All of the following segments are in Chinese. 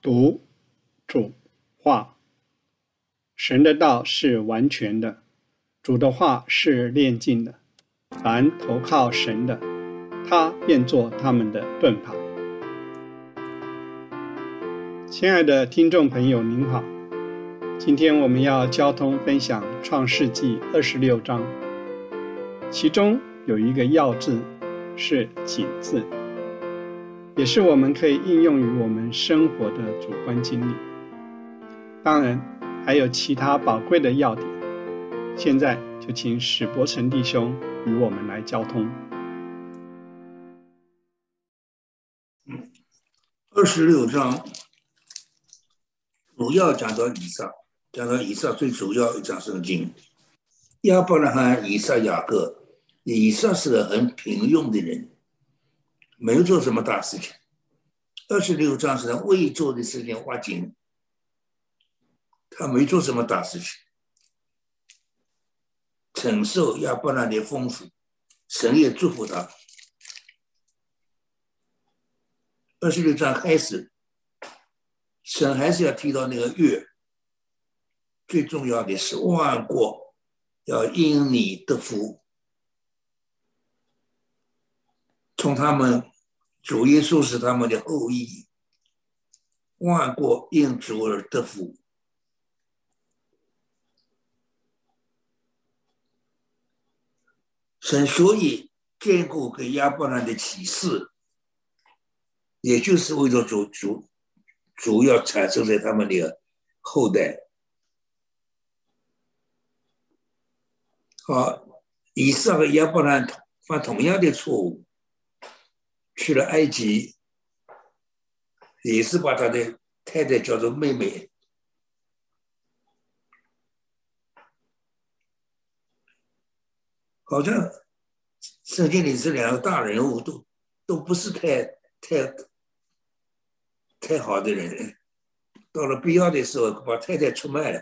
读主话，神的道是完全的，主的话是炼净的。凡投靠神的，他便做他们的盾牌。亲爱的听众朋友，您好，今天我们要交通分享创世纪二十六章，其中有一个要字是“景”字。也是我们可以应用于我们生活的主观经历。当然，还有其他宝贵的要点。现在就请史伯成弟兄与我们来交通。二十六章主要讲到以撒，讲到以撒最主要一章圣经。亚伯拉罕、以撒、雅各，以撒是个很平庸的人。没有做什么大事情，二十六章是他未做的事情，挖井。他没做什么大事情，承受亚伯拉的丰富，神也祝福他。二十六章开始，神还是要提到那个月，最重要的是万国要因你得福。从他们主耶稣是他们的后裔，万国因主而得福。神所以坚固给亚伯兰的启示，也就是为了主主主要产生在他们的后代。好，以上和亚伯兰犯同样的错误。去了埃及，也是把他的太太叫做妹妹，好像圣经里这两个大人物都都不是太太太好的人，到了必要的时候把太太出卖了。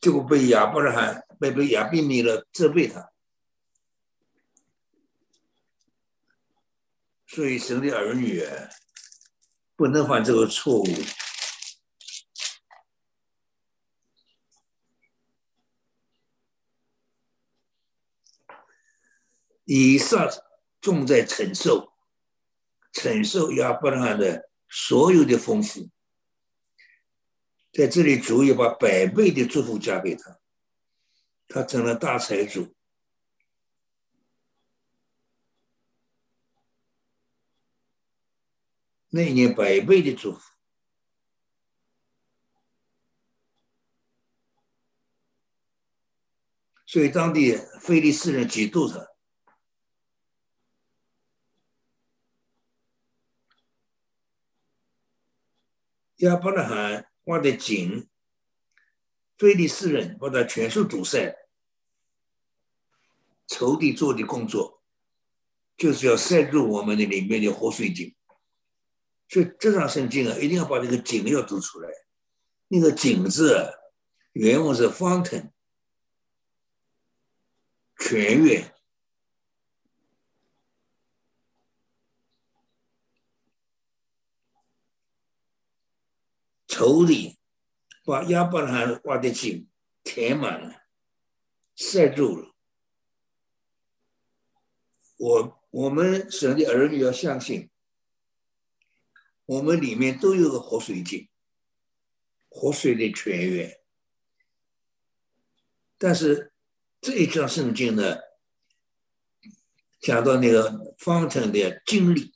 结果被亚伯拉罕、被被亚比米勒责备他，所以神的儿女不能犯这个错误。以上重在承受，承受亚伯拉罕的所有的丰富。在这里，主也把百倍的祝福加给他，他成了大财主。那一年百倍的祝福，所以当地菲利斯人嫉妒他。亚伯拉罕。挖的井，菲利斯人把它全数堵塞。仇敌做的工作，就是要塞入我们的里面的活水井。所以这张圣经啊，一定要把这个井要读出来。那个井字原文是 fountain，泉源。仇敌把亚伯拉罕挖的井填满了，塞住了。我我们神的儿女要相信，我们里面都有个活水井，活水的泉源。但是这一章圣经呢，讲到那个方程的经历，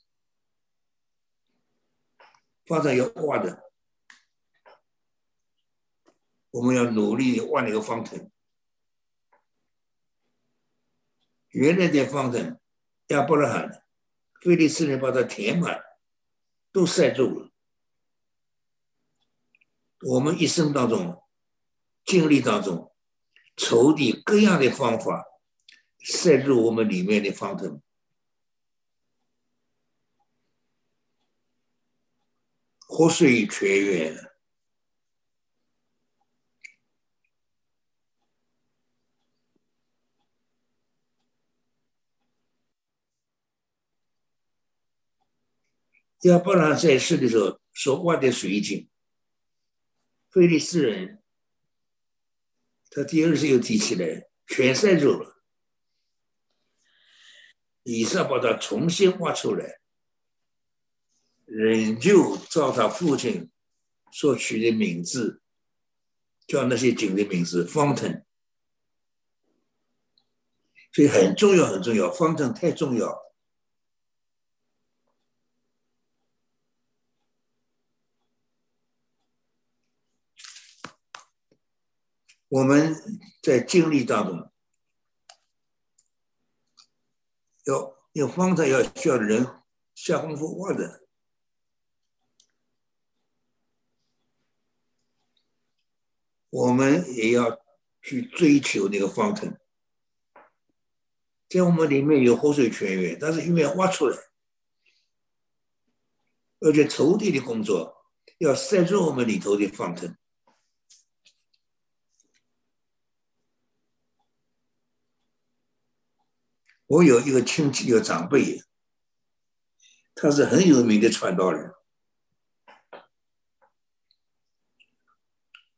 方程要挖的。我们要努力挖那个方程。原来的方程，亚伯拉罕、菲利斯人把它填满，都塞住了。我们一生当中、经历当中，筹的各样的方法塞入我们里面的方程，活水泉源。亚伯拉在世的时候所挖的水井，菲利斯人，他第二次又提起来，全塞住了。以撒把他重新挖出来，仍旧照他父亲所取的名字，叫那些井的名字 “fountain”，所以很重要，很重要，fountain 太重要。我们在经历当中。要要方才要需要人下功夫挖的，我们也要去追求那个方程。在我们里面有活水泉源，但是因为挖出来，而且抽地的工作要塞住我们里头的方程。我有一个亲戚，一个长辈，他是很有名的传道人。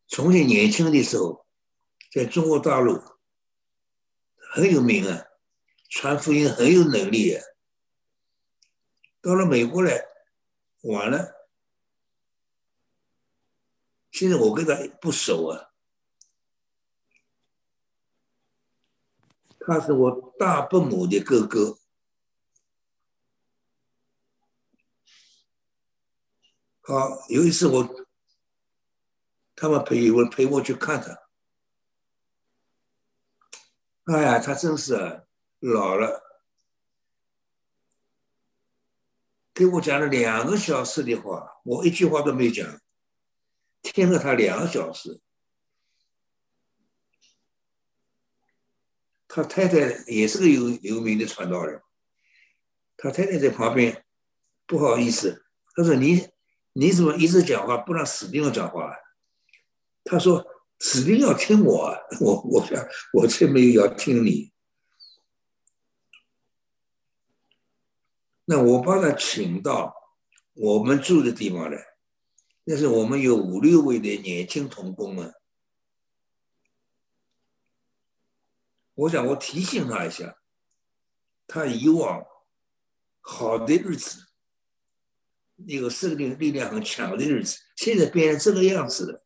从前年轻的时候，在中国大陆很有名啊，传福音很有能力啊。到了美国来，完了。现在我跟他不熟啊。他是我大伯母的哥哥。好，有一次我，他们陪我陪我去看他。哎呀，他真是老了，给我讲了两个小时的话，我一句话都没讲，听了他两个小时。他太太也是个有有名的传道人，他太太在旁边，不好意思，他说：“你你怎么一直讲话，不让死定要讲话？”他说：“死定要听我，我我想我才没有要听你。”那我把他请到我们住的地方来，那是我们有五六位的年轻童工啊。我想，我提醒他一下，他以往好的日子，那个生命力量很强的日子，现在变成这个样子了。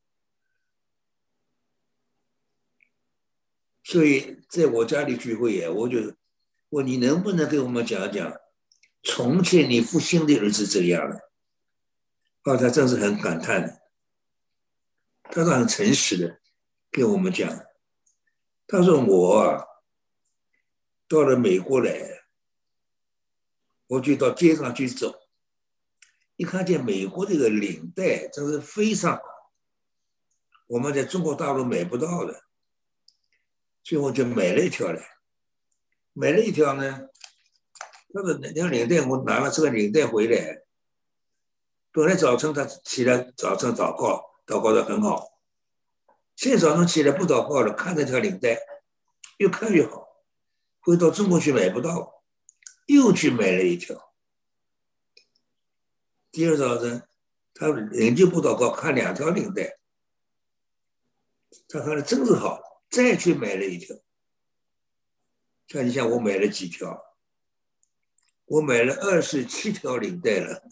所以在我家里聚会呀，我就问你能不能给我们讲讲，从前你父亲的日子怎样了？啊，他真是很感叹，他是很诚实的跟我们讲。他说：“我，到了美国来，我就到街上去走，一看见美国这个领带，真是非常，我们在中国大陆买不到的，所以我就买了一条来。买了一条呢，那个那条领带，我拿了这个领带回来，本来早晨他起来早晨祷告，祷告的很好。”现在早上起来不祷告了，看这条领带，越看越好。回到中国去买不到，又去买了一条。第二早晨，他仍旧不祷告，看两条领带，他看的真是好，再去买了一条。看一下我买了几条？我买了二十七条领带了，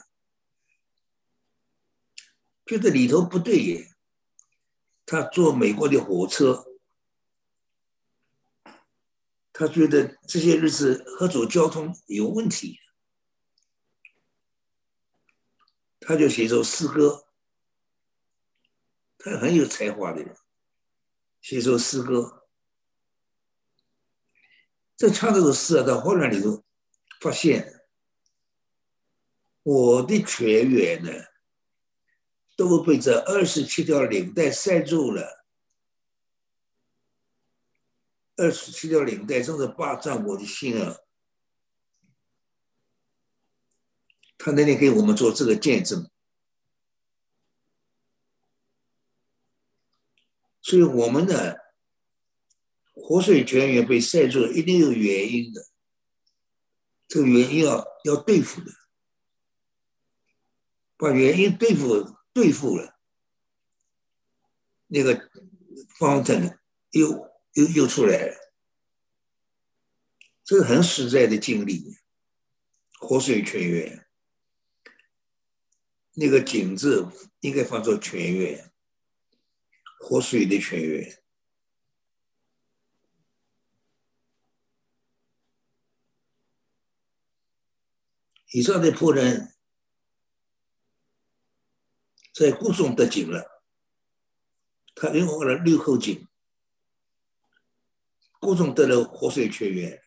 觉得里头不对耶。他坐美国的火车，他觉得这些日子合作交通有问题，他就写首诗歌。他很有才华的人，写首诗歌。这唱这首诗啊，到后来里头发现，我的全员呢。都被这二十七条领带塞住了。二十七条领带正在霸占我的心啊！他那天给我们做这个见证，所以我们呢，活水泉源被塞住，一定有原因的。这个原因要要对付的。把原因对付对付了，那个方程又又又出来了，这是很实在的经历。活水泉源，那个井字应该放作泉源，活水的泉源。以上的破人在故中得井了，他拥有了六口井，故中得了活水泉源。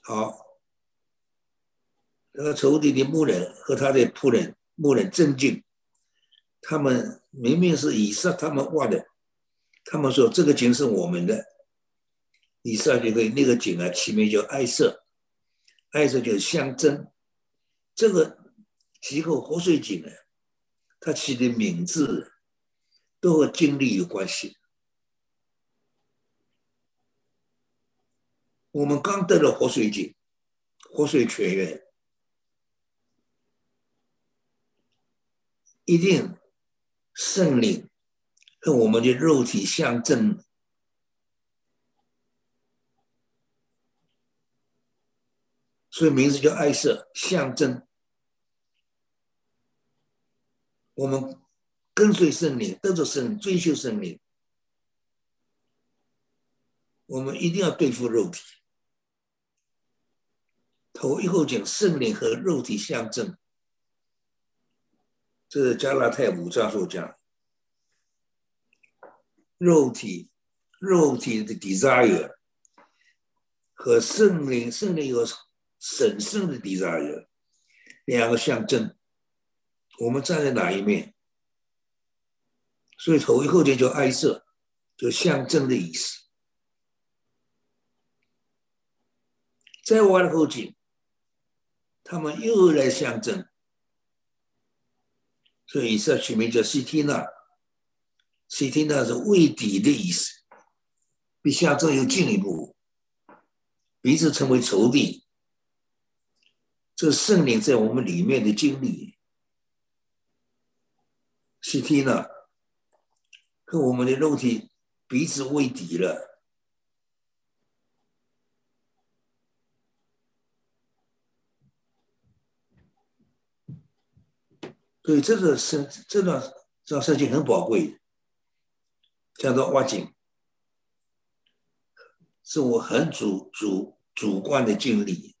好，那个仇敌的牧人和他的仆人牧人镇静，他们明明是以撒他们挖的，他们说这个井是我们的，以撒就对那个井啊起名叫爱色。爱色就是象征，这个几口活水井呢，他起的名字都和经历有关系。我们刚得了活水井，活水泉源，一定圣灵和我们的肉体相争。所以名字叫爱色，象征我们跟随圣灵，跟着圣灵，追求圣灵。我们一定要对付肉体。头一后讲圣灵和肉体相争，这是加拉太五章所讲，肉体肉体的 desire 和圣灵圣灵有。神圣的 desire，两个象征，我们站在哪一面？所以头一后就挨着，就象征的意思。再往后进，他们又来象征，所以以色取名叫西提娜。西提娜是未底的意思，比象征又进一步，彼此成为仇敌。这圣灵在我们里面的经历，CT 呢，跟我们的肉体彼此为敌了，所以这个是这段这段事情很宝贵，叫做挖井，是我很主主主观的经历。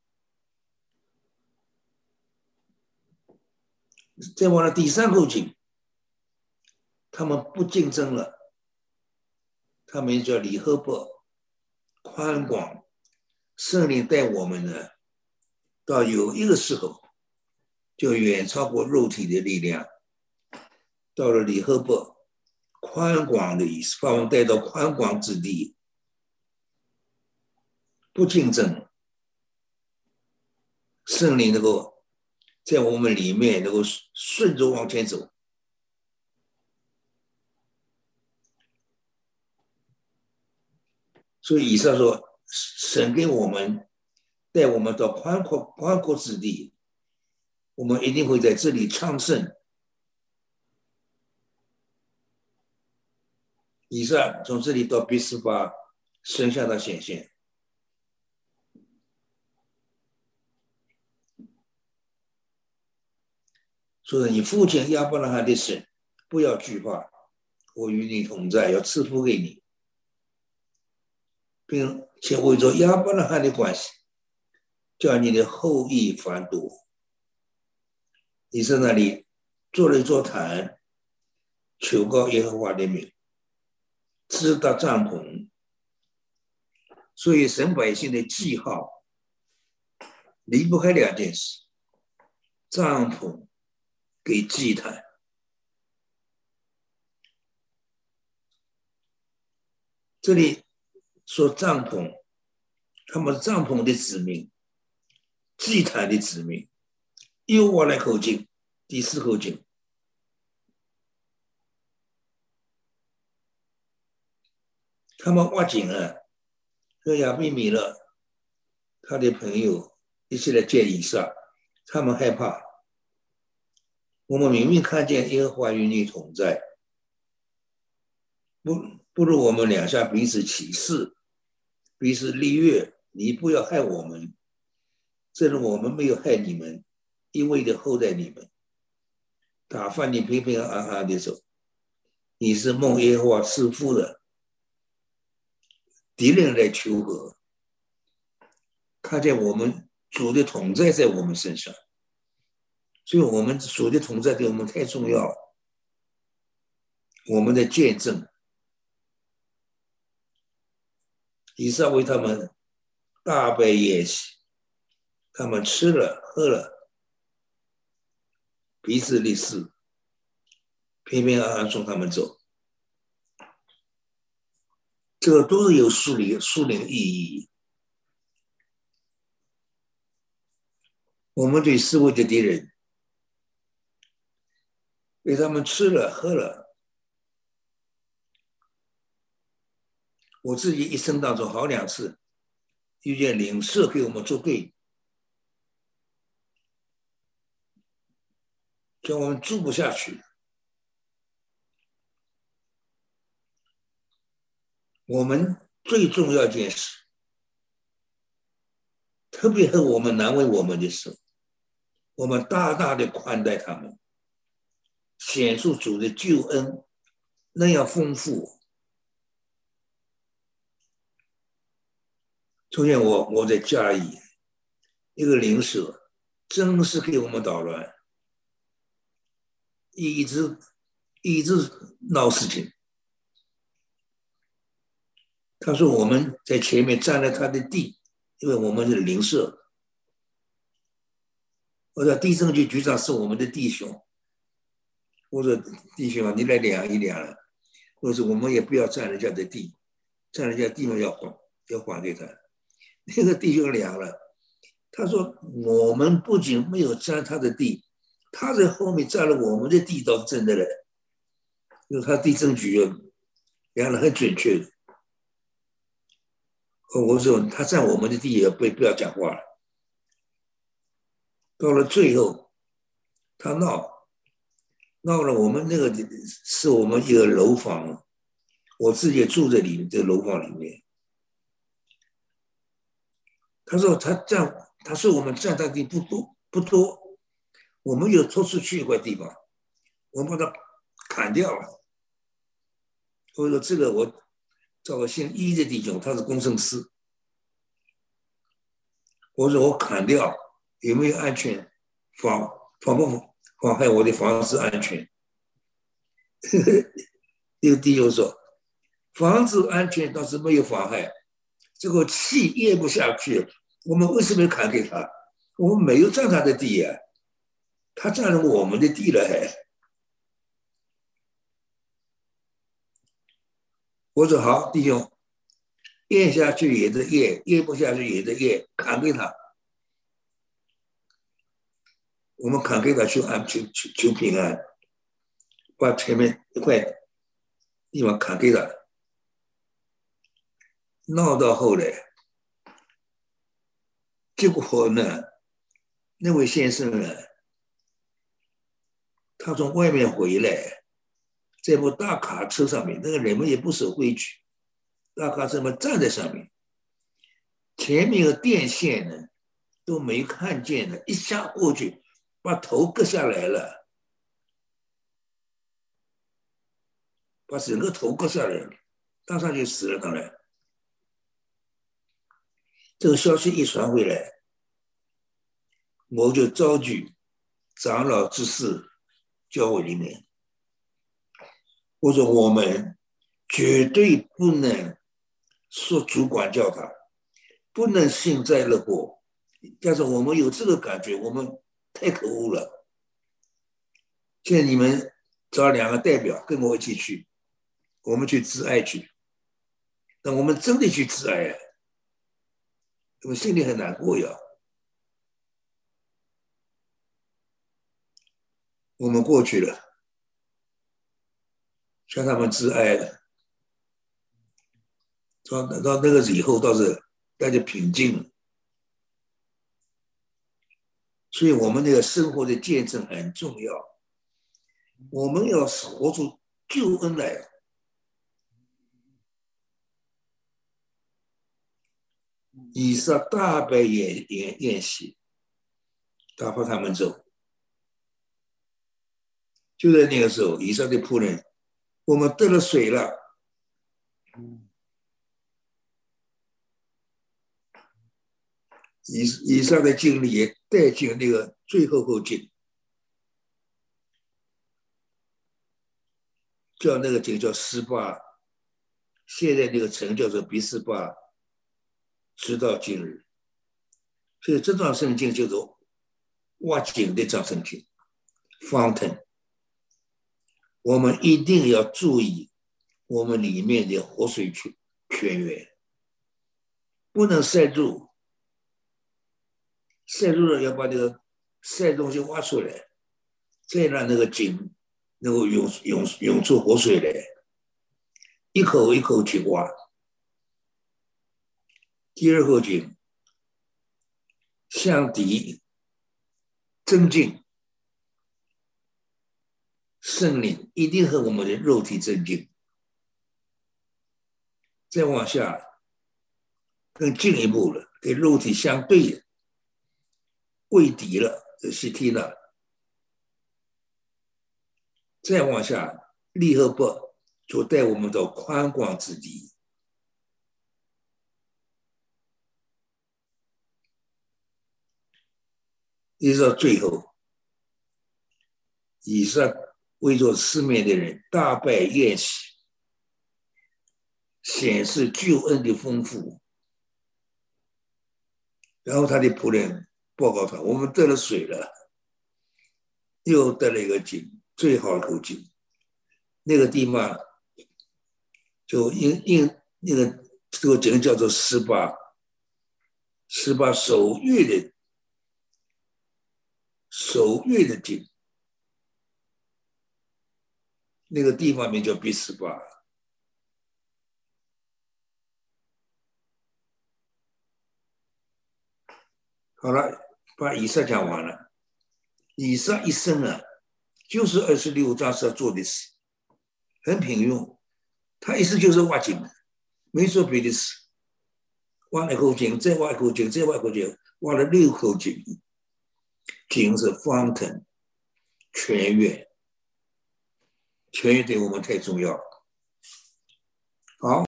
再往了第三口井，他们不竞争了，他们叫李赫伯，宽广，圣灵带我们呢，到有一个时候，就远超过肉体的力量，到了李赫伯，宽广的意思，把我们带到宽广之地，不竞争，圣灵能够。在我们里面能够顺着往前走，所以以上说，神给我们带我们到宽阔宽阔之地，我们一定会在这里昌盛。以上从这里到比斯巴，神向他显现。说你父亲亚伯拉罕的神，不要惧怕，我与你同在，要赐福给你，并且为着亚伯拉罕的关系，叫你的后裔繁多。你在那里做了一座坛，求告耶和华的名，支搭帐篷，所以神百姓的记号离不开两件事：帐篷。给祭坛，这里说帐篷，他们帐篷的子民，祭坛的子民，又挖了一口井，第四口井，他们挖井啊，和亚比米勒他的朋友一起来见以撒，他们害怕。我们明明看见耶和华与你同在，不不如我们两下彼此起誓，彼此立约，你不要害我们，正如我们没有害你们，因为的厚待你们，打发你平平安安的走。你是梦耶和华赐福的，敌人来求和，看见我们主的同在在我们身上，所以我们主的同在对我们太重要了。我们的见证，以上为他们大杯宴席，他们吃了喝了，彼此立誓。平平安安送他们走，这个都是有树林树林意义。我们对四位的敌人，给他们吃了喝了。我自己一生当中好两次遇见领事给我们作对，叫我们住不下去。我们最重要一件事，特别是我们难为我们的时候，我们大大的宽待他们，显出主的救恩那样丰富。昨天我我在嘉义，一个邻舍真是给我们捣乱，一直一直闹事情。他说：“我们在前面占了他的地，因为我们是邻舍。我说地政局局长是我们的弟兄。我说弟兄啊，你来量一量了。我说我们也不要占人家的地，占人家地方要还要还给他。那个弟兄凉了，他说我们不仅没有占他的地，他在后面占了我们的地倒是真的嘞。因为他地震局量的很准确。”哦我说他占我们的地也不不要讲话了。到了最后，他闹闹了，我们那个是我们一个楼房，我自己住在里面，这楼房里面。他说他占，他说我们占的地不多不多，我们有拖出去一块地方，我们把它砍掉了。我说这个我。找个姓伊的弟兄，他是工程师。我说我砍掉有没有安全？妨妨不妨害我的房子安全？那个弟兄说，房子安全倒是没有妨害，这个气咽不下去。我们为什么要砍给他？我们没有占他的地呀，他占了我们的地了还。我说好，弟兄，咽下去也得咽，咽不下去也得咽，砍给他。我们砍给他求安，求求求平安，把前面一块地方砍给他。闹到后来，结果呢，那位先生呢，他从外面回来。在部大卡车上面，那个人们也不守规矩，大卡车们站在上面，前面的电线呢都没看见的，一下过去，把头割下来了，把整个头割下来了，当场就死了。当然，这个消息一传回来，我就召集长老之事教会里面。我说我们绝对不能说主管叫他，不能幸灾乐祸。但是我们有这个感觉，我们太可恶了。现在你们找两个代表跟我一起去，我们去致爱去。那我们真的去自爱，我心里很难过呀。我们过去了。向他们致哀了，到到那个以后倒是大家平静了，所以我们那个生活的见证很重要。我们要活出救恩来。以色大摆宴宴宴席，打发他们走。就在那个时候，以色的仆人，我们得了水了。以以上的经历也带进那个最后后景，叫那个井叫斯巴，现在那个城叫做比斯巴，直到今日。所以这段圣经就是挖井的这圣经，fountain。我们一定要注意我们里面的活水泉泉源，不能塞住。塞住了，要把那个塞东西挖出来，再让那个井能够涌涌涌出活水来，一口一口去挖。第二口井向敌增进圣灵，一定和我们的肉体增进。再往下更进一步了，跟肉体相对的。跪敌了，是踢了，再往下，利和伯就带我们到宽广之地。一直到最后，以上为做四面的人大摆宴席，显示救恩的丰富。然后他的仆人。报告他，我们得了水了，又得了一个井，最好的口井。那个地方就因因那个这个井叫做十八，十八守月的守月的井，那个地方名叫比斯巴。好了。把以撒讲完了，以撒一生啊，就是二十六章所做的事，很平庸。他一生就是挖井，没做别的事。挖了一口井，再挖一口井，再挖一口井，挖了六口井。井是 fountain，泉源，泉源对我们太重要了。好，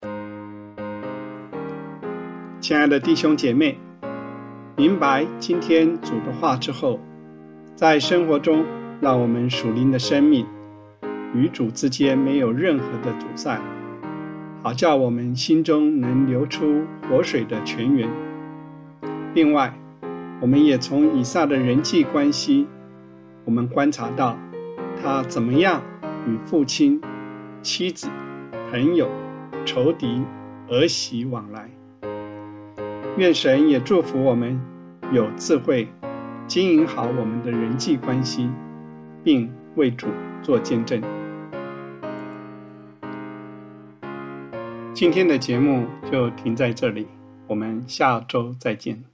亲爱的弟兄姐妹。明白今天主的话之后，在生活中，让我们属灵的生命与主之间没有任何的阻塞，好叫我们心中能流出活水的泉源。另外，我们也从以撒的人际关系，我们观察到他怎么样与父亲、妻子、朋友、仇敌、儿媳往来。愿神也祝福我们有智慧经营好我们的人际关系，并为主做见证。今天的节目就停在这里，我们下周再见。